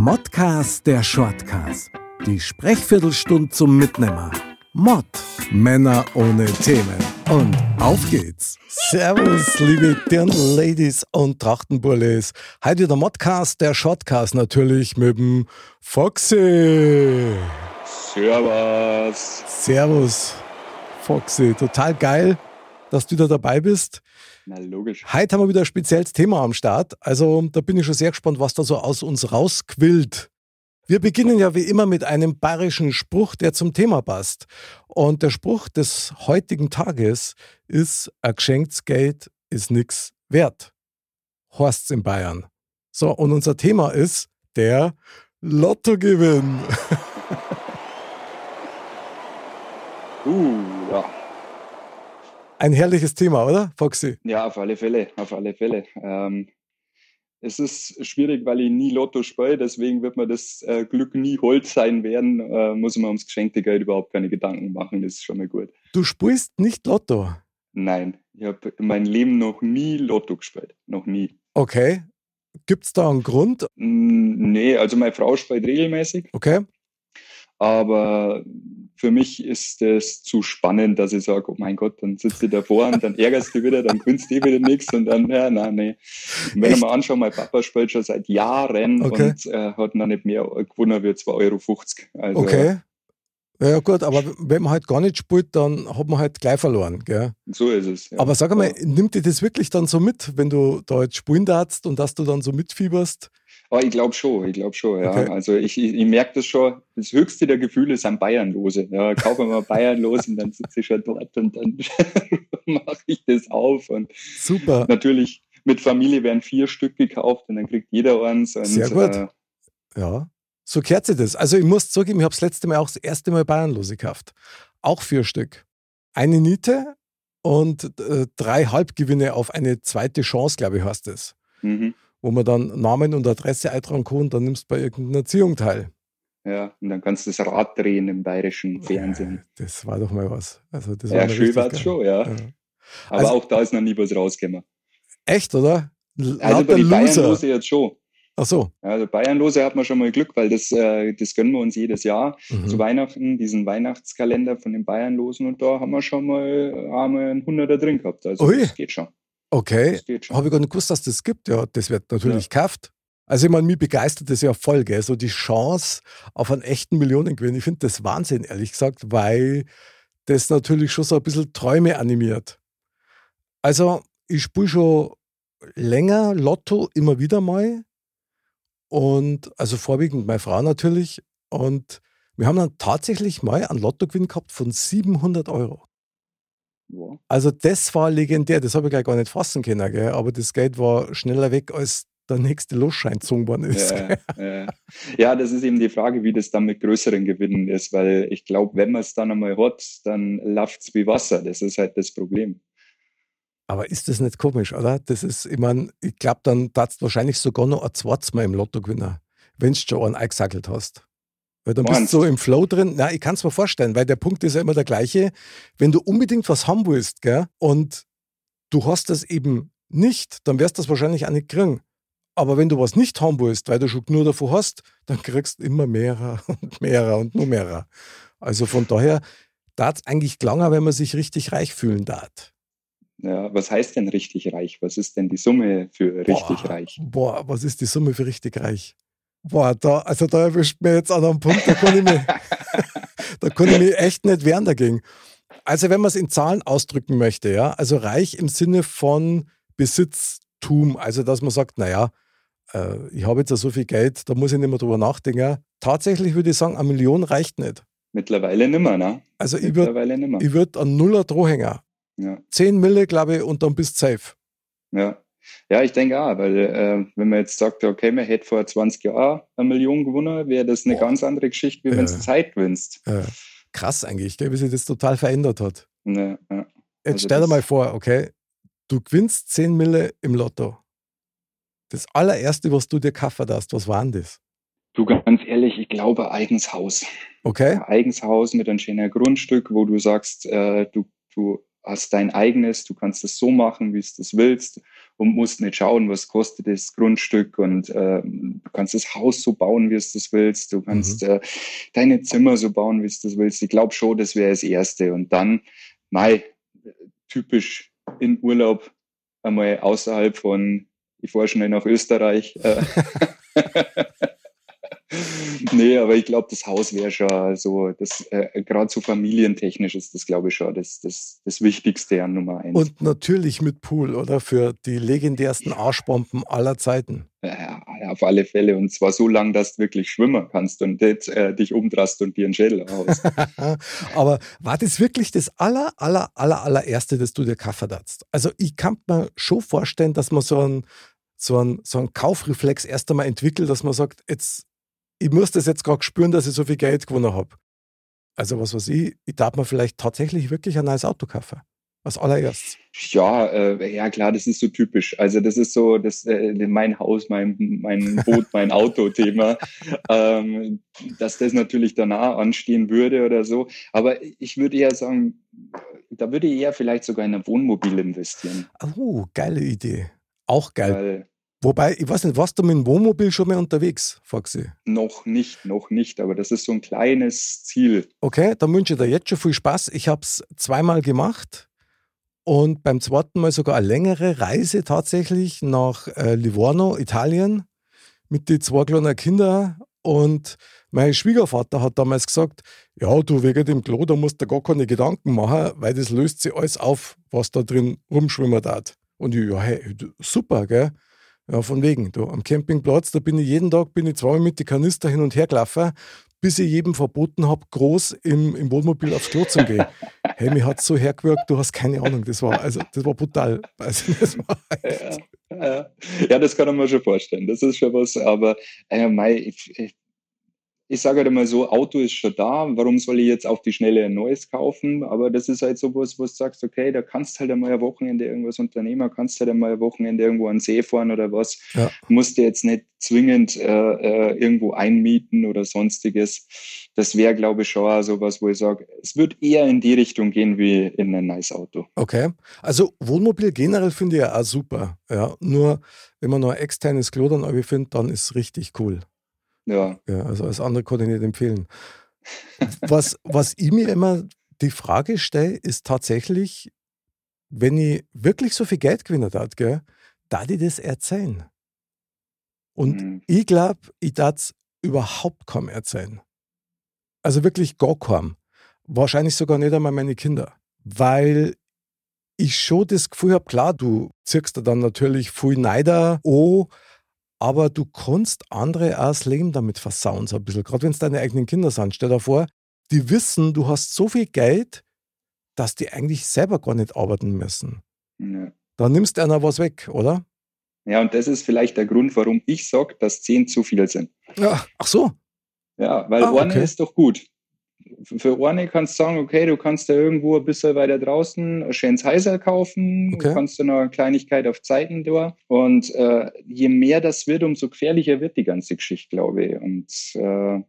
Modcast der Shortcast. Die Sprechviertelstunde zum Mitnehmer. Mod. Männer ohne Themen. Und auf geht's. Servus, liebe Dirndl-Ladies und Trachtenbullis. Heute der Modcast, der Shortcast natürlich mit dem Foxy. Servus. Servus, Foxy. Total geil, dass du da dabei bist. Na, logisch. Heute haben wir wieder ein spezielles Thema am Start. Also da bin ich schon sehr gespannt, was da so aus uns rausquillt. Wir beginnen ja wie immer mit einem bayerischen Spruch, der zum Thema passt. Und der Spruch des heutigen Tages ist, ein geschenktes Geld ist nichts wert. Horst's in Bayern. So, und unser Thema ist der Lottogewinn. Uh. Ein herrliches Thema, oder, Foxy? Ja, auf alle Fälle, auf alle Fälle. Ähm, es ist schwierig, weil ich nie Lotto spiele, deswegen wird mir das äh, Glück nie Holz sein werden. Äh, muss man ums geschenkte Geld überhaupt keine Gedanken machen, das ist schon mal gut. Du spielst nicht Lotto. Nein, ich habe in meinem Leben noch nie Lotto gespielt. Noch nie. Okay. Gibt's da einen Grund? Nee, also meine Frau spielt regelmäßig, Okay. aber für mich ist es zu spannend, dass ich sage, oh mein Gott, dann sitzt du davor und dann ärgerst du wieder, dann gewinnst du eh wieder nichts und dann, ja, nein, nee. Und wenn ich mal anschaue, mein Papa spielt schon seit Jahren Okay. und äh, hat noch nicht mehr gewonnen wie 2,50 Euro. Also, Okay. Ja, gut, aber wenn man halt gar nicht spielt, dann hat man halt gleich verloren. Gell? So ist es. Ja. Aber sag einmal, Ja. nimmt dir das wirklich dann so mit, wenn du da jetzt spielen darfst und dass du dann so mitfieberst? Aber ich glaube schon, ich glaube schon, ja. Okay. Also ich, ich, ich merke das schon, das höchste der Gefühle sind Bayernlose. Ja, kaufe mal Bayern los und dann sitze ich schon dort und dann mache ich das auf. Und Super. natürlich mit Familie werden vier Stück gekauft und dann kriegt jeder eins. Und, Sehr gut. Äh, Ja, so kehrt sich das. Also ich muss zugeben, ich habe das letzte Mal auch das erste Mal Bayernlose gekauft. Auch vier Stück. Eine Niete und äh, drei Halbgewinne auf eine zweite Chance, glaube ich, heißt es. mhm. Wo man dann Namen und Adresse eintragen kann dann nimmst du bei irgendeiner Erziehung teil. Ja, und dann kannst du das Rad drehen im bayerischen Fernsehen. Das war doch mal was. Also das Ja, mal schön war es schon, ja. Ja. Aber Also- auch da ist noch nie was rausgekommen. Echt, oder? Also bei Lauter den Loser. Bayernlose jetzt schon. Ach so. Ja, Also Bayernlose hat man schon mal Glück, weil das, äh, das gönnen wir uns jedes Jahr. Mhm. zu Weihnachten, diesen Weihnachtskalender von den Bayernlosen und da haben wir schon mal einen Hunderter drin gehabt. Also Ui. das geht schon. Okay. Habe ich gar nicht gewusst, dass das gibt. Ja, das wird natürlich gekauft. Also ich meine, mich begeistert das ja voll, gell? so die Chance auf einen echten Millionengewinn. Ich finde das Wahnsinn, ehrlich gesagt, weil das natürlich schon so ein bisschen Träume animiert. Also ich spiele schon länger Lotto immer wieder mal und also vorwiegend meine Frau natürlich und wir haben dann tatsächlich mal einen Lottogewinn gehabt von 700 Euro. Ja. Also das war legendär, das habe ich gleich gar nicht fassen können, gell? aber das Geld war schneller weg, als der nächste Losschein gezogen worden ist. Ja, ja. das ist eben die Frage, wie das dann mit größeren Gewinnen ist, weil ich glaube, wenn man es dann einmal hat, dann läuft es wie Wasser. Das ist halt das Problem. Aber ist das nicht komisch, oder? Das ist, ich meine, ich glaube, dann du wahrscheinlich sogar noch ein zweites Mal im Lotto gewinnen, wenn du schon einen eingesackelt hast. Weil dann bist Meinst du so im Flow drin. Na, ich kann es mir vorstellen, weil der Punkt ist ja immer der gleiche. Wenn du unbedingt was haben willst, gell, und du hast das eben nicht, dann wirst du das wahrscheinlich auch nicht kriegen. Aber wenn du was nicht haben willst, weil du schon nur davor hast, dann kriegst du immer mehrer und mehrer und nur mehrer. Also von daher darf es eigentlich langer, wenn man sich richtig reich fühlen darf. Ja, was heißt denn richtig reich? Was ist denn die Summe für richtig Boah, reich? Boah, was ist die Summe für richtig reich? Boah, da, also da erwischt mir jetzt an einem Punkt, da kann ich mich, da kann ich mich echt nicht wehren dagegen. Also wenn man es in Zahlen ausdrücken möchte, ja, also reich im Sinne von Besitztum, also dass man sagt, naja, äh, ich habe jetzt ja so viel Geld, da muss ich nicht mehr drüber nachdenken. Tatsächlich würde ich sagen, eine Million reicht nicht. Mittlerweile nimmer, ne? Also ich würde würd einen Nuller Drohhänger. Ja. 10 Mille, glaube ich, und dann bist du safe. Ja. Ja, ich denke auch, weil äh, wenn man jetzt sagt, okay, man hätte vor 20 Jahren eine Million gewonnen, wäre das eine Boah. ganz andere Geschichte, wie wenn Ja. du Zeit gewinnst. Äh, krass eigentlich, gell, wie sich das total verändert hat. Ja, ja. Jetzt Also stell dir mal vor, okay, du gewinnst 10 Mille im Lotto. Das allererste, was du dir kaufen darfst, was war denn das? Du, ganz ehrlich, ich glaube eigenes Haus. Okay? Ein eigenes Haus mit einem schönen Grundstück, wo du sagst, äh, du, du hast dein eigenes, du kannst es so machen, wie du das willst und musst nicht schauen, was kostet das Grundstück und äh, du kannst das Haus so bauen, wie du das willst, du kannst mhm. äh, deine Zimmer so bauen, wie du das willst. Ich glaube schon, das wäre das Erste und dann, mei, typisch in Urlaub einmal außerhalb von, ich fahre schnell nach Österreich. Äh, nee, aber ich glaube, das Haus wäre schon so, das äh, gerade so familientechnisch ist das, glaube ich, schon das, das, das Wichtigste an Nummer eins. Und natürlich mit Pool, oder? Für die legendärsten Arschbomben aller Zeiten. Ja, auf alle Fälle. Und zwar so lang, dass du wirklich schwimmen kannst und nicht, äh, dich umdrast und dir einen Schädel haust. Aber war das wirklich das aller, aller, aller, allererste, das du dir Kaffee hast? Also ich kann mir schon vorstellen, dass man so einen so ein, so ein Kaufreflex erst einmal entwickelt, dass man sagt, jetzt ich muss das jetzt gerade spüren, dass ich so viel Geld gewonnen habe. Also was weiß ich, ich darf mir vielleicht tatsächlich wirklich ein neues Auto kaufen. Als allererst. Ja, äh, ja klar, das ist so typisch. Also das ist so das äh, mein Haus, mein, mein Boot, mein Auto-Thema. ähm, dass das natürlich danach anstehen würde oder so. Aber ich würde eher sagen, da würde ich eher vielleicht sogar in ein Wohnmobil investieren. Oh, geile Idee. Auch geil. Weil, Wobei, ich weiß nicht, warst du mit dem Wohnmobil schon mal unterwegs, Foxy? Noch nicht, noch nicht, aber das ist so ein kleines Ziel. Okay, dann wünsche ich dir jetzt schon viel Spaß. Ich habe es zweimal gemacht und beim zweiten Mal sogar eine längere Reise tatsächlich nach äh, Livorno, Italien, mit den zwei kleinen Kindern. Und mein Schwiegervater hat damals gesagt: Ja, du, wegen dem Klo, da musst du gar keine Gedanken machen, weil das löst sich alles auf, was da drin rumschwimmen hat. Und ich, ja, hey, super, gell? Ja, von wegen. Du, am Campingplatz, da bin ich jeden Tag, bin ich zweimal mit den Kanister hin und her gelaufen, bis ich jedem verboten habe, groß im, im Wohnmobil aufs Klo zu gehen. hey, mir hat so hergewirkt, du hast keine Ahnung. Das war, also, das war brutal. Also, das war ja, ja. ja, das kann man mir schon vorstellen. Das ist schon was, aber äh, mei, ich, ich, ich sage halt immer so, Auto ist schon da, warum soll ich jetzt auf die Schnelle ein neues kaufen? Aber das ist halt so was, wo du sagst, okay, da kannst halt einmal ein Wochenende irgendwas unternehmen, kannst halt einmal ein Wochenende irgendwo an See fahren oder was. Ja. Musst du jetzt nicht zwingend äh, äh, irgendwo einmieten oder sonstiges. Das wäre, glaube ich, schon so was, wo ich sage, es wird eher in die Richtung gehen wie in ein nice Auto. Okay. Also Wohnmobil generell finde ich ja auch super. Ja. Nur wenn man noch ein externes Klo dann findet, dann ist es richtig cool. Ja. ja. Also als andere kann ich nicht empfehlen. was, was ich mir immer die Frage stelle, ist tatsächlich, wenn ich wirklich so viel Geld gewinnen darf, gell, darf ich das erzählen? Und mhm. ich glaube, ich darf es überhaupt kaum erzählen. Also wirklich gar kaum. Wahrscheinlich sogar nicht einmal meine Kinder. Weil ich schon das Gefühl habe, klar, du ziehst da dann natürlich viel Neider oh, aber du kannst andere auch das Leben damit versauen, so ein bisschen. Gerade wenn es deine eigenen Kinder sind. Stell dir vor, die wissen, du hast so viel Geld, dass die eigentlich selber gar nicht arbeiten müssen. Ja. Da nimmst du einer was weg, oder? Ja, und das ist vielleicht der Grund, warum ich sage, dass zehn zu viel sind. Ja, ach so. Ja, weil ah, okay. ist doch gut für eine kannst du sagen, okay, du kannst da irgendwo ein bisschen weiter draußen ein schönes Heiser kaufen, okay. du kannst da noch eine Kleinigkeit auf Zeiten da. Und äh, je mehr das wird, umso gefährlicher wird die ganze Geschichte, glaube ich. Und äh,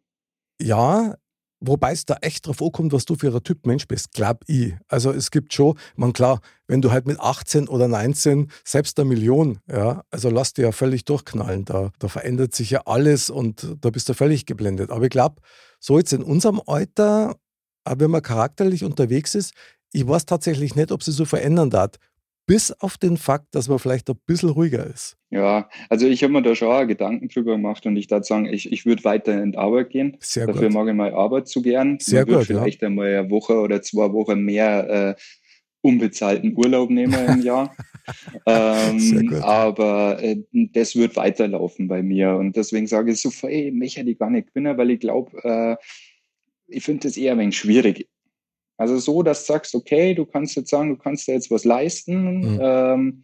ja, Wobei es da echt drauf ankommt, was du für ein Typ Mensch bist, glaub ich. Also es gibt schon, man klar, wenn du halt mit 18 oder 19 selbst eine Million, ja, also lass dir ja völlig durchknallen. Da, da verändert sich ja alles und da bist du völlig geblendet. Aber ich glaube, so jetzt in unserem Alter, wenn man charakterlich unterwegs ist, ich weiß tatsächlich nicht, ob sie so verändern darf bis auf den Fakt, dass man vielleicht ein bisschen ruhiger ist. Ja, also ich habe mir da schon auch Gedanken drüber gemacht und ich darf sagen, ich, ich würde weiter in die Arbeit gehen. Sehr Dafür gut. mag ich mal Arbeit zu gern. Sehr gut. Vielleicht ja. einmal eine Woche oder zwei Wochen mehr äh, unbezahlten Urlaub nehmen im Jahr. ähm, aber äh, das wird weiterlaufen bei mir und deswegen sage ich so, ey, mich hätte ich gar nicht gewinnen, weil ich glaube, äh, ich finde das eher ein wenig schwierig. Also so, dass du sagst, okay, du kannst jetzt sagen, du kannst da jetzt was leisten mhm. ähm,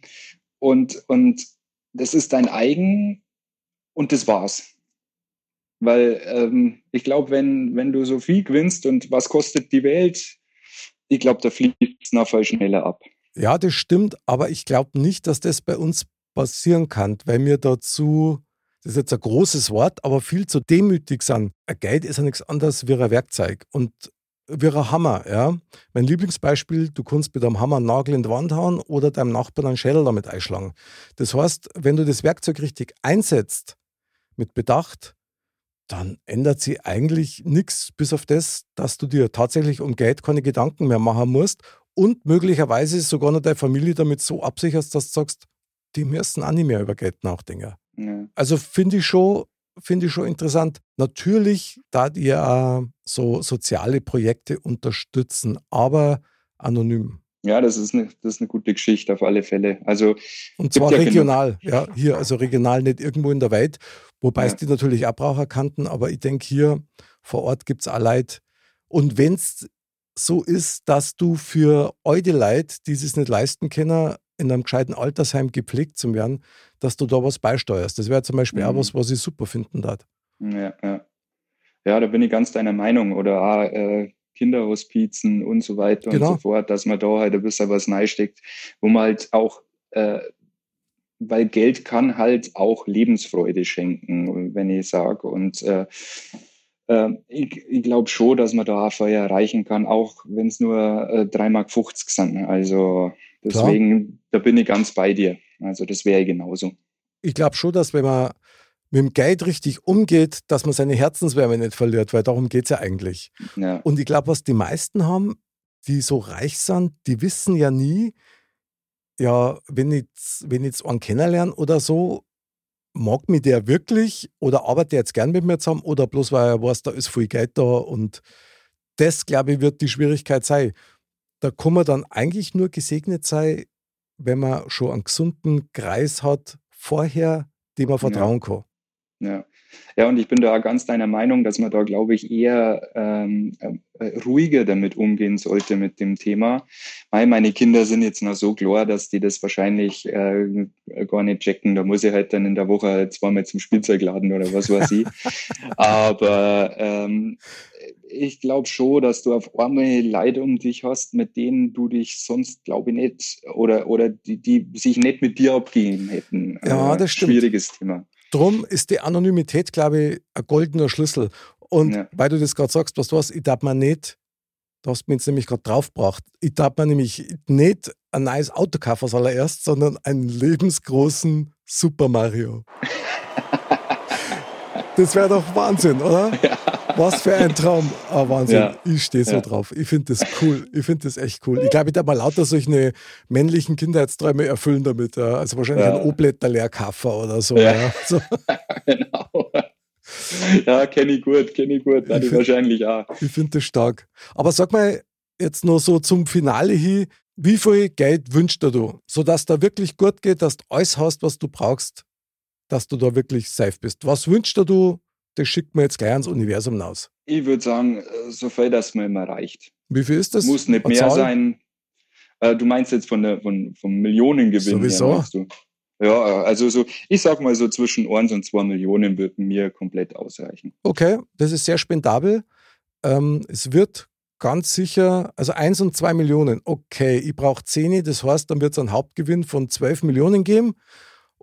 und, und das ist dein eigen und das war's. Weil ähm, ich glaube, wenn, wenn du so viel gewinnst und was kostet die Welt, ich glaube, da fliegt es voll schneller ab. Ja, das stimmt, aber ich glaube nicht, dass das bei uns passieren kann, weil mir dazu, das ist jetzt ein großes Wort, aber viel zu demütig sind. Ein Geld ist ja nichts anderes wie ein Werkzeug. Und ein Hammer. Ja? Mein Lieblingsbeispiel, du kannst mit einem Hammer einen Nagel in die Wand hauen oder deinem Nachbarn einen Schädel damit einschlagen. Das heißt, wenn du das Werkzeug richtig einsetzt, mit Bedacht, dann ändert sich eigentlich nichts, bis auf das, dass du dir tatsächlich um Geld keine Gedanken mehr machen musst und möglicherweise sogar noch deine Familie damit so absicherst, dass du sagst, die müssen auch nicht mehr über Geld nachdenken. Ja. Also finde ich schon, finde ich schon interessant. Natürlich, da ihr so soziale Projekte unterstützen, aber anonym. Ja, das ist eine, das ist eine gute Geschichte auf alle Fälle. Also und zwar ja regional, ja, hier, also regional nicht irgendwo in der Welt, wobei ja. es die natürlich auch Braucher kannten, aber ich denke, hier vor Ort gibt es auch Leute. Und wenn es so ist, dass du für eude Leute, die es nicht leisten können, in einem gescheiten Altersheim gepflegt zu werden, dass du da was beisteuerst. Das wäre zum Beispiel mhm. auch was, was ich super finden darf. Ja, ja. Ja, da bin ich ganz deiner Meinung. Oder auch, äh, Kinderhospizen und so weiter genau. und so fort, dass man da halt ein bisschen was reinsteckt, wo man halt auch, äh, weil Geld kann halt auch Lebensfreude schenken, wenn ich sage. Und äh, äh, ich, ich glaube schon, dass man da Feuer erreichen kann, auch wenn es nur äh, 3,50 Mark sind. Also deswegen, Klar. da bin ich ganz bei dir. Also das wäre genauso. Ich glaube schon, dass wenn man mit dem Geld richtig umgeht, dass man seine Herzenswärme nicht verliert, weil darum geht es ja eigentlich. Ja. Und ich glaube, was die meisten haben, die so reich sind, die wissen ja nie, ja, wenn ich, wenn ich jetzt einen kennenlerne oder so, mag mich der wirklich oder arbeitet der jetzt gern mit mir zusammen oder bloß weil er weiß, da ist viel Geld da und das, glaube ich, wird die Schwierigkeit sein. Da kann man dann eigentlich nur gesegnet sein, wenn man schon einen gesunden Kreis hat vorher, dem man vertrauen ja. kann. Ja. Ja, und ich bin da ganz deiner Meinung, dass man da, glaube ich, eher ähm, äh, ruhiger damit umgehen sollte mit dem Thema. Weil meine Kinder sind jetzt noch so klar, dass die das wahrscheinlich äh, gar nicht checken. Da muss ich halt dann in der Woche halt zweimal zum Spielzeugladen oder was weiß ich. Aber ähm, ich glaube schon, dass du auf einmal Leute um dich hast, mit denen du dich sonst, glaube ich, nicht oder, oder die, die sich nicht mit dir abgehen hätten. Ja, äh, das stimmt. Schwieriges Thema. Drum ist die Anonymität, glaube ich, ein goldener Schlüssel. Und ja. weil du das gerade sagst, was du hast, ich darf mir nicht, du hast mir jetzt nämlich gerade draufgebracht, ich darf mir nämlich nicht ein neues Auto kaufen als allererst, sondern einen lebensgroßen Super Mario. das wäre doch Wahnsinn, oder? Ja. Was für ein Traum. Ah, Wahnsinn. Ja. Ich stehe so ja. drauf. Ich finde das cool. Ich finde das echt cool. Ich glaube, ich darf mal lauter solche männlichen Kindheitsträume erfüllen damit. Ja. Also wahrscheinlich ein Oblätter Leerkaffer oder so. Ja. so. genau. Ja, kenne ich gut, kenne ich gut. Nein, ich find, wahrscheinlich auch. Ich finde das stark. Aber sag mal jetzt noch so zum Finale hin, wie viel Geld wünschst du, sodass da wirklich gut geht, dass du alles hast, was du brauchst, dass du da wirklich safe bist? Was wünschst du das schickt man jetzt gleich ans Universum hinaus? Ich würde sagen, äh, so viel, dass man immer reicht. Wie viel ist das? Muss nicht mehr Zahl? sein. Äh, du meinst jetzt von der, von, vom Millionengewinn. Sowieso. Her, ja, also so, ich sag mal so zwischen 1 und 2 Millionen würden mir komplett ausreichen. Okay, das ist sehr spendabel. Ähm, es wird ganz sicher, also 1 und 2 Millionen, okay, ich brauche 10, das heißt, dann wird es einen Hauptgewinn von 12 Millionen geben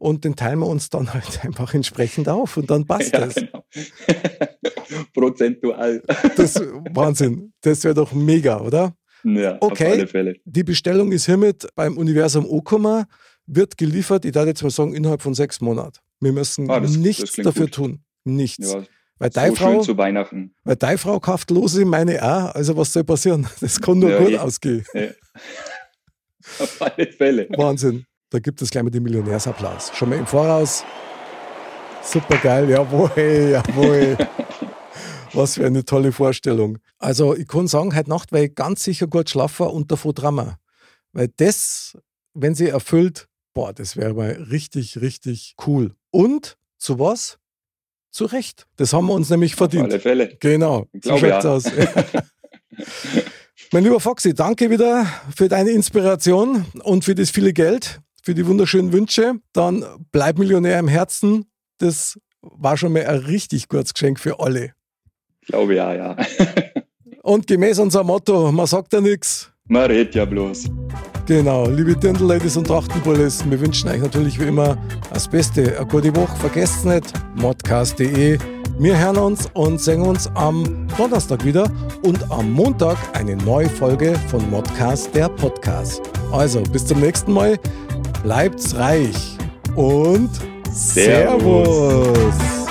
und den teilen wir uns dann halt einfach entsprechend auf und dann passt ja, das. Genau. Prozentual. Das Wahnsinn. Das wäre doch mega, oder? Ja, okay. auf alle Fälle. Die Bestellung ist hiermit beim Universum Okuma, wird geliefert, ich darf jetzt mal sagen, innerhalb von sechs Monaten. Wir müssen ah, das, nichts das dafür gut. tun. Nichts. Ja, weil so deine Frau, zu Weihnachten. Weil deine Frau kauft lose, meine auch. Also was soll passieren? Das kann nur ja, gut eh. ausgehen. Ja. Auf alle Fälle. Wahnsinn. Da gibt es gleich mal den Millionärsapplaus. Schon mal im Voraus. Super geil, jawohl, jawohl. Was für eine tolle Vorstellung. Also, ich kann sagen, heute Nacht werde ich ganz sicher gut schlafen und davon Drama. Weil das, wenn sie erfüllt, boah, das wäre mal richtig, richtig cool. Und zu was? Zu Recht. Das haben wir uns nämlich verdient. Auf alle Fälle. Genau. Ich so schaut's ja. aus. mein lieber Foxy, danke wieder für deine Inspiration und für das viele Geld für die wunderschönen Wünsche. Dann bleib Millionär im Herzen. Das war schon mal ein richtig gutes Geschenk für alle. Ich glaube ja, ja. Und gemäß unserem Motto, man sagt ja nichts. Man redet ja bloß. Genau, liebe Dirndl-Ladies und Trachtenbullis, wir wünschen euch natürlich wie immer das Beste. Eine gute Woche, vergesst nicht, modcast.de, Wir hören uns und sehen uns am Donnerstag wieder und am Montag eine neue Folge von Modcast, der Podcast. Also, bis zum nächsten Mal. Bleibt's reich und Servus. Servus.